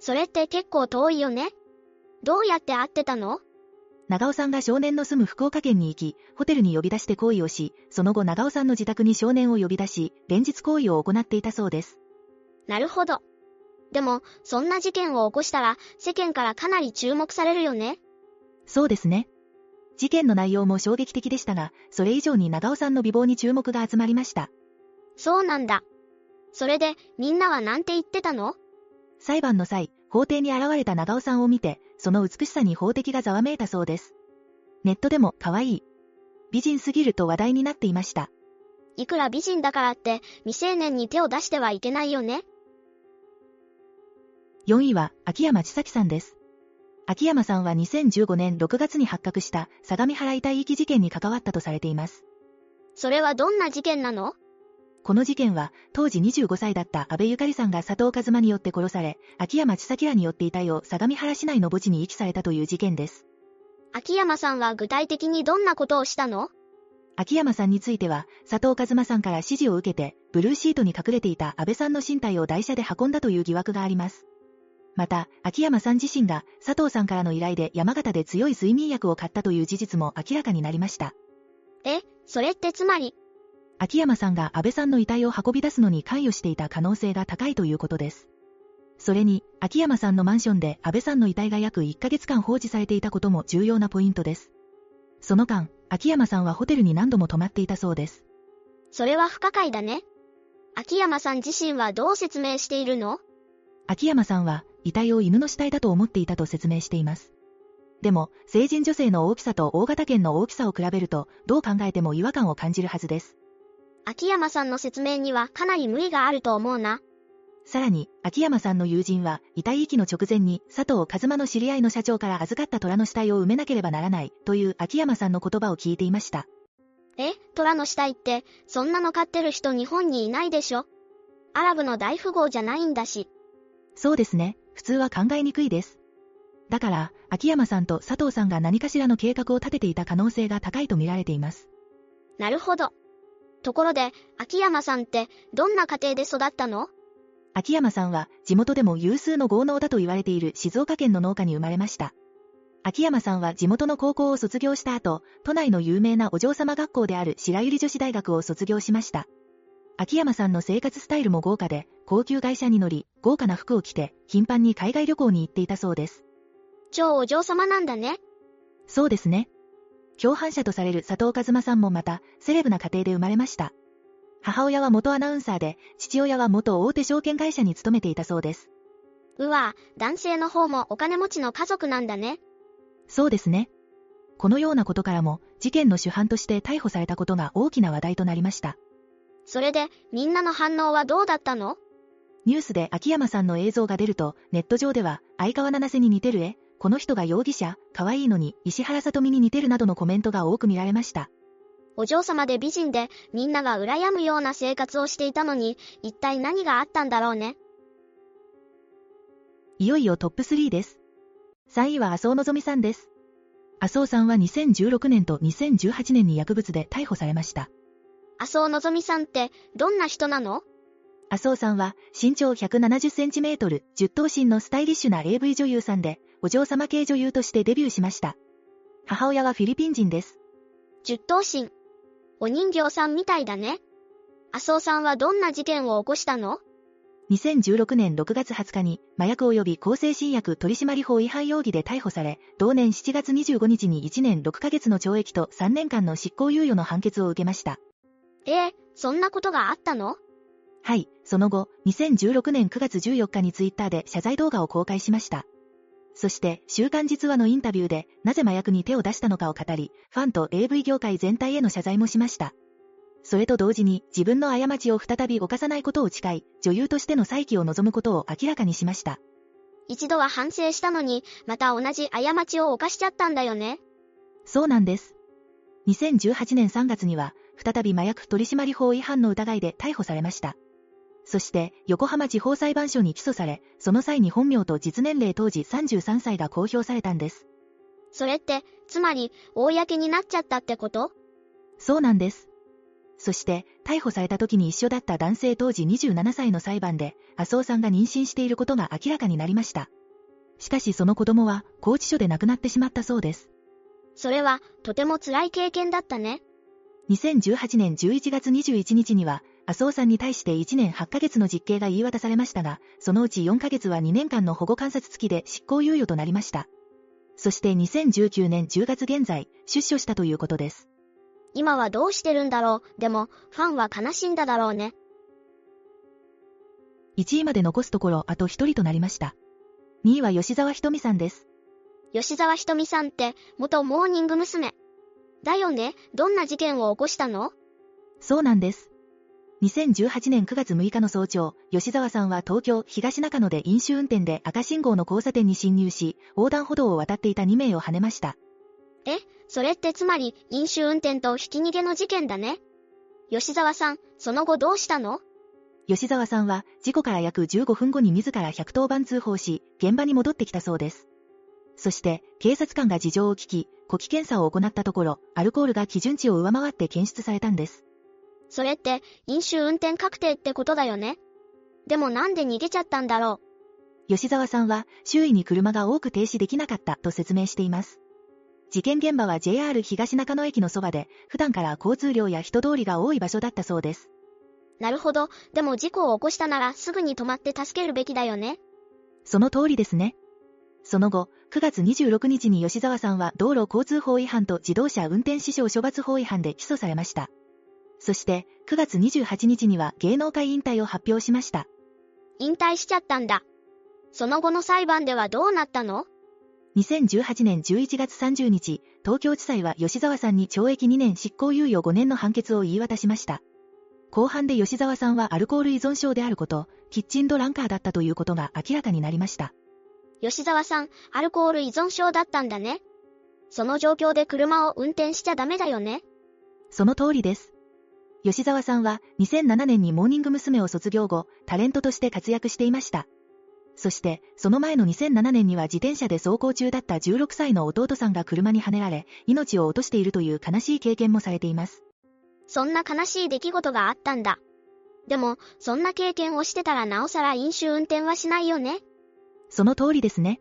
それって結構遠いよねどうやって会ってたの？長尾さんが少年の住む福岡県に行き、ホテルに呼び出して行為をし、その後長尾さんの自宅に少年を呼び出し、連日行為を行っていたそうです。なるほど。でも、そんな事件を起こしたら、世間からかなり注目されるよね。そうですね。事件の内容も衝撃的でしたが、それ以上に長尾さんの美貌に注目が集まりました。そうなんだ。それで、みんなはなんて言ってたの？裁判の際、法廷に現れた長尾さんを見て、その美しさに法的がざわめいたそうです。ネットでも可愛い。美人すぎると話題になっていました。いくら美人だからって未成年に手を出してはいけないよね。4位は秋山千咲さんです。秋山さんは2015年6月に発覚した相模原遺体遺棄事件に関わったとされています。それはどんな事件なの？この事件は、当時25歳だった安倍ゆかりさんが佐藤和馬によって殺され、秋山千咲らによって遺体を相模原市内の墓地に遺棄されたという事件です。秋山さんは具体的にどんなことをしたの？秋山さんについては、佐藤和馬さんから指示を受けて、ブルーシートに隠れていた安倍さんの身体を台車で運んだという疑惑があります。また、秋山さん自身が佐藤さんからの依頼で山形で強い睡眠薬を買ったという事実も明らかになりました。え、それってつまり？秋山さんが安倍さんの遺体を運び出すのに関与していた可能性が高いということです。それに、秋山さんのマンションで安倍さんの遺体が約1ヶ月間放置されていたことも重要なポイントです。その間、秋山さんはホテルに何度も泊まっていたそうです。それは不可解だね。秋山さん自身はどう説明しているの？秋山さんは、遺体を犬の死体だと思っていたと説明しています。でも、成人女性の大きさと大型犬の大きさを比べると、どう考えても違和感を感じるはずです。秋山さんの説明にはかなり無理があると思うな。さらに、秋山さんの友人は、遺体遺棄の直前に、佐藤和馬の知り合いの社長から預かった虎の死体を埋めなければならない、という秋山さんの言葉を聞いていました。え、虎の死体って、そんなの飼ってる人日本にいないでしょアラブの大富豪じゃないんだし。そうですね、普通は考えにくいです。だから、秋山さんと佐藤さんが何かしらの計画を立てていた可能性が高いと見られています。なるほど。ところで、秋山さんって、どんな家庭で育ったの？秋山さんは、地元でも有数の豪農だと言われている静岡県の農家に生まれました。秋山さんは地元の高校を卒業した後、都内の有名なお嬢様学校である白百合女子大学を卒業しました。秋山さんの生活スタイルも豪華で、高級会社に乗り、豪華な服を着て、頻繁に海外旅行に行っていたそうです。超お嬢様なんだね。そうですね。共犯者とされる佐藤和馬さんもまた、セレブな家庭で生まれました。母親は元アナウンサーで、父親は元大手証券会社に勤めていたそうです。うわ男性の方もお金持ちの家族なんだね。そうですね。このようなことからも、事件の主犯として逮捕されたことが大きな話題となりました。それで、みんなの反応はどうだったの？ニュースで秋山さんの映像が出ると、ネット上では、相川七瀬に似てる絵、この人が容疑者、可愛いのに、石原さとみに似てるなどのコメントが多く見られました。お嬢様で美人で、みんなが羨むような生活をしていたのに、一体何があったんだろうね？いよいよトップ3です。3位は麻生のぞみさんです。麻生さんは2016年と2018年に薬物で逮捕されました。麻生のぞみさんって、どんな人なの？麻生さんは身長170センチメートル、10頭身のスタイリッシュな AV 女優さんで、お嬢様系女優としてデビューしました。母親はフィリピン人です。十頭身。お人形さんみたいだね。麻生さんはどんな事件を起こしたの ?2016 年6月20日に麻薬及び向精神薬取締法違反容疑で逮捕され、同年7月25日に1年6ヶ月の懲役と3年間の執行猶予の判決を受けました。ええそんなことがあったの？はい、その後、2016年9月14日にツイッターで謝罪動画を公開しました。そして、週刊実話のインタビューで、なぜ麻薬に手を出したのかを語り、ファンと AV 業界全体への謝罪もしました。それと同時に、自分の過ちを再び犯さないことを誓い、女優としての再起を望むことを明らかにしました。一度は反省したのに、また同じ過ちを犯しちゃったんだよね。そうなんです。2018年3月には、再び麻薬取締法違反の疑いで逮捕されました。そして横浜地方裁判所に起訴され、その際に本名と実年齢当時33歳が公表されたんです。それって、つまり、公になっちゃったってこと？そうなんです。そして、逮捕された時に一緒だった男性当時27歳の裁判で、麻生さんが妊娠していることが明らかになりました。しかしその子供は、拘置所で亡くなってしまったそうです。それは、とても辛い経験だったね。2018年11月21日には、麻生さんに対して1年8ヶ月の実刑が言い渡されましたが、そのうち4ヶ月は2年間の保護観察付きで執行猶予となりました。そして2019年10月現在、出所したということです。今はどうしてるんだろう？でも、ファンは悲しんだだろうね。1位まで残すところあと1人となりました。2位は吉沢ひとみさんです。吉沢ひとみさんって、元モーニング娘。だよねどんな事件を起こしたの？そうなんです。2018年9月6日の早朝、吉沢さんは東京東中野で飲酒運転で赤信号の交差点に進入し、横断歩道を渡っていた2名を跳ねました。え、それってつまり飲酒運転とひき逃げの事件だね。吉沢さん、その後どうしたの？吉沢さんは事故から約15分後に自ら110番通報し、現場に戻ってきたそうです。そして、警察官が事情を聞き、呼気検査を行ったところ、アルコールが基準値を上回って検出されたんです。それって、飲酒運転確定ってことだよね。でもなんで逃げちゃったんだろう。吉沢さんは、周囲に車が多く停止できなかったと説明しています。事件現場は JR 東中野駅のそばで、普段から交通量や人通りが多い場所だったそうです。なるほど。でも事故を起こしたならすぐに止まって助けるべきだよね。その通りですね。その後、9月26日に吉沢さんは道路交通法違反と自動車運転死傷処罰法違反で起訴されました。そして9月28日には芸能界引退を発表しました。引退しちゃったんだ。その後の裁判ではどうなったの ?2018 年11月30日、東京地裁は吉沢さんに懲役2年執行猶予5年の判決を言い渡しました。後半で吉沢さんはアルコール依存症であること、キッチンドランカーだったということが明らかになりました。吉沢さん、アルコール依存症だったんだね。その状況で車を運転しちゃダメだよね。その通りです。吉沢さんは2007年にモーニング娘。を卒業後、タレントとして活躍していました。そして、その前の2007年には自転車で走行中だった16歳の弟さんが車にはねられ、命を落としているという悲しい経験もされています。そんな悲しい出来事があったんだ。でも、そんな経験をしてたらなおさら飲酒運転はしないよね。その通りですね。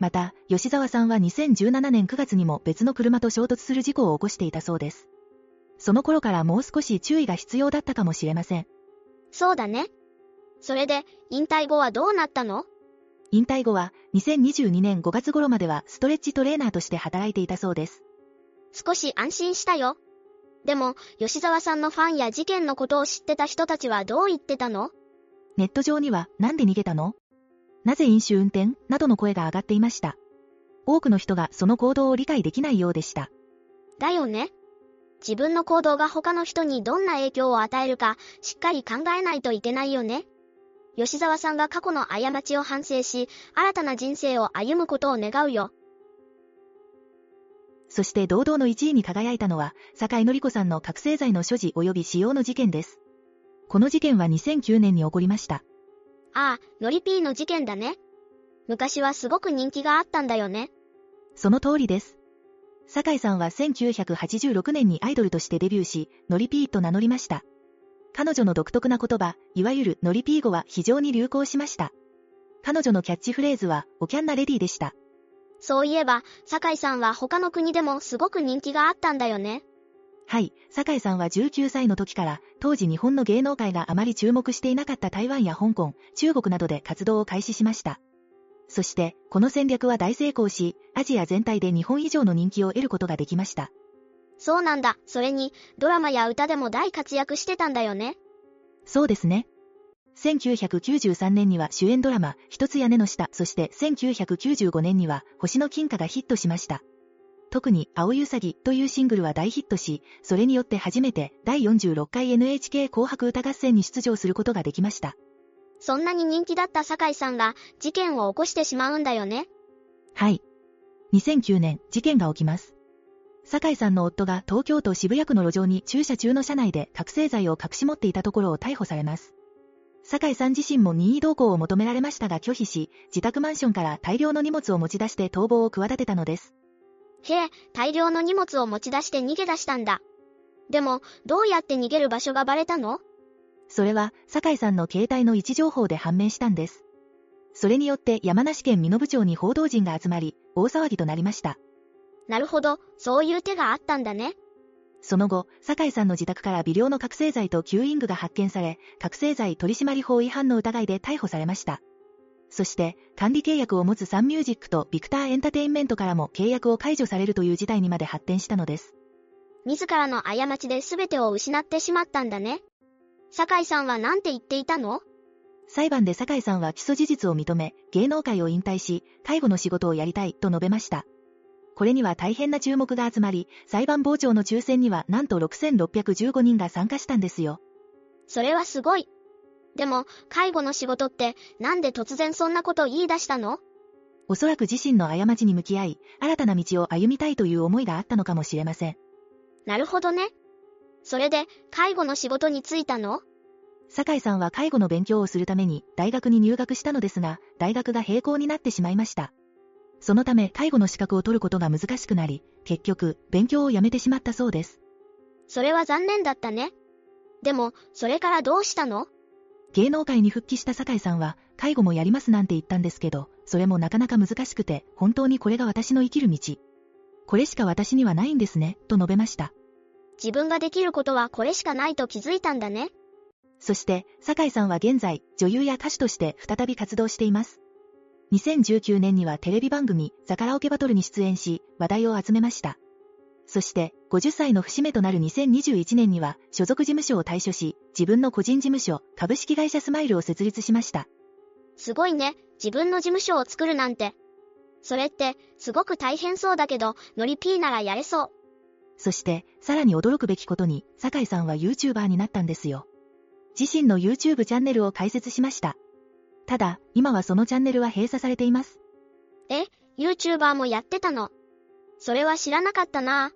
また、吉沢さんは2017年9月にも別の車と衝突する事故を起こしていたそうです。その頃からもう少し注意が必要だったかもしれません。そうだね。それで、引退後はどうなったの？引退後は、2022年5月頃まではストレッチトレーナーとして働いていたそうです。少し安心したよ。でも、吉沢さんのファンや事件のことを知ってた人たちはどう言ってたの？ネット上には、なんで逃げたの？なぜ飲酒運転？などの声が上がっていました。多くの人がその行動を理解できないようでした。だよね。自分の行動が他の人にどんな影響を与えるか、しっかり考えないといけないよね。吉沢さんが過去の過ちを反省し、新たな人生を歩むことを願うよ。そして堂々の1位に輝いたのは、坂井のり子さんの覚醒剤の所持及び使用の事件です。この事件は2009年に起こりました。ああ、のりぴーの事件だね。昔はすごく人気があったんだよね。その通りです。酒井さんは1986年にアイドルとしてデビューし、ノリピーと名乗りました。彼女の独特な言葉、いわゆるノリピー語は非常に流行しました。彼女のキャッチフレーズは、おキャンナレディでした。そういえば、酒井さんは他の国でもすごく人気があったんだよね。はい、酒井さんは19歳の時から、当時日本の芸能界があまり注目していなかった台湾や香港、中国などで活動を開始しました。そして、この戦略は大成功し、アジア全体で日本以上の人気を得ることができました。そうなんだ。それに、ドラマや歌でも大活躍してたんだよね。そうですね。1993年には主演ドラマ、一つ屋根の下、そして1995年には星の金貨がヒットしました。特に、青ゆさぎというシングルは大ヒットし、それによって初めて第46回 NHK 紅白歌合戦に出場することができました。そんなに人気だった酒井さんが事件を起こしてしまうんだよね。はい。2009年、事件が起きます。酒井さんの夫が東京都渋谷区の路上に駐車中の車内で覚醒剤を隠し持っていたところを逮捕されます。酒井さん自身も任意同行を求められましたが拒否し、自宅マンションから大量の荷物を持ち出して逃亡を企てたのです。へえ、大量の荷物を持ち出して逃げ出したんだ。でも、どうやって逃げる場所がバレたの？それは、酒井さんの携帯の位置情報で判明したんです。それによって山梨県美濃部町に報道陣が集まり、大騒ぎとなりました。なるほど、そういう手があったんだね。その後、酒井さんの自宅から微量の覚醒剤と吸引具が発見され、覚醒剤取締法違反の疑いで逮捕されました。そして、管理契約を持つサンミュージックとビクターエンタテインメントからも契約を解除されるという事態にまで発展したのです。自らの過ちで全てを失ってしまったんだね。酒井さんは何て言っていたの？裁判で酒井さんは起訴事実を認め、芸能界を引退し、介護の仕事をやりたいと述べました。これには大変な注目が集まり、裁判傍聴の抽選にはなんと6615人が参加したんですよ。それはすごい。でも、介護の仕事って、なんで突然そんなこと言い出したの？おそらく自身の過ちに向き合い、新たな道を歩みたいという思いがあったのかもしれません。なるほどね。それで、介護の仕事に就いたの？酒井さんは介護の勉強をするために大学に入学したのですが、大学が並行になってしまいました。そのため介護の資格を取ることが難しくなり、結局、勉強をやめてしまったそうです。それは残念だったね。でも、それからどうしたの？芸能界に復帰した酒井さんは、介護もやりますなんて言ったんですけど、それもなかなか難しくて、本当にこれが私の生きる道。これしか私にはないんですね、と述べました。自分ができることはこれしかないと気づいたんだね。そして、酒井さんは現在、女優や歌手として再び活動しています。2019年にはテレビ番組、ザカラオケバトルに出演し、話題を集めました。そして、50歳の節目となる2021年には、所属事務所を退所し、自分の個人事務所、株式会社スマイルを設立しました。すごいね、自分の事務所を作るなんて。それって、すごく大変そうだけど、ノリピーならやれそう。そして、さらに驚くべきことに、酒井さんは YouTuber になったんですよ。自身の YouTube チャンネルを開設しました。ただ、今はそのチャンネルは閉鎖されています。え、YouTuber もやってたの？それは知らなかったな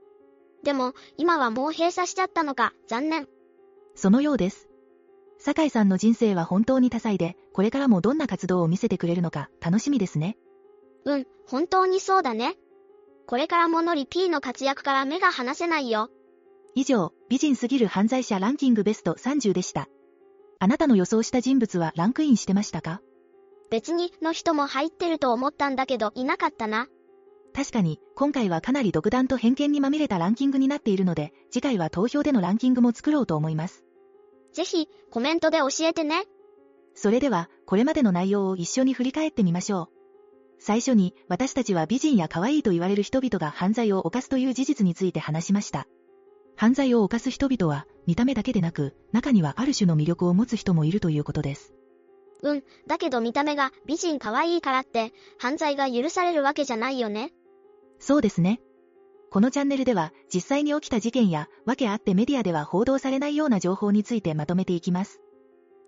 でも、今はもう閉鎖しちゃったのか、残念。そのようです。酒井さんの人生は本当に多彩で、これからもどんな活動を見せてくれるのか、楽しみですね。うん、本当にそうだね。これからもノリ P の活躍から目が離せないよ。以上、美人すぎる犯罪者ランキングベスト30でした。あなたの予想した人物はランクインしてましたか？別にの人も入ってると思ったんだけどいなかったな。確かに、今回はかなり独断と偏見にまみれたランキングになっているので、次回は投票でのランキングも作ろうと思います。ぜひ、コメントで教えてね。それでは、これまでの内容を一緒に振り返ってみましょう。最初に、私たちは美人や可愛いと言われる人々が犯罪を犯すという事実について話しました。犯罪を犯す人々は、見た目だけでなく、中にはある種の魅力を持つ人もいるということです。うん、だけど見た目が美人可愛いからって、犯罪が許されるわけじゃないよね。そうですね。このチャンネルでは、実際に起きた事件や、わけあってメディアでは報道されないような情報についてまとめていきます。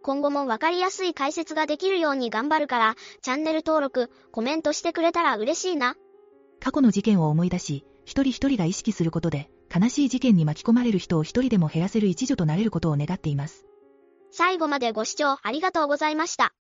今後もわかりやすい解説ができるように頑張るから、チャンネル登録、コメントしてくれたら嬉しいな。過去の事件を思い出し、一人一人が意識することで、悲しい事件に巻き込まれる人を一人でも減らせる一助となれることを願っています。最後までご視聴ありがとうございました。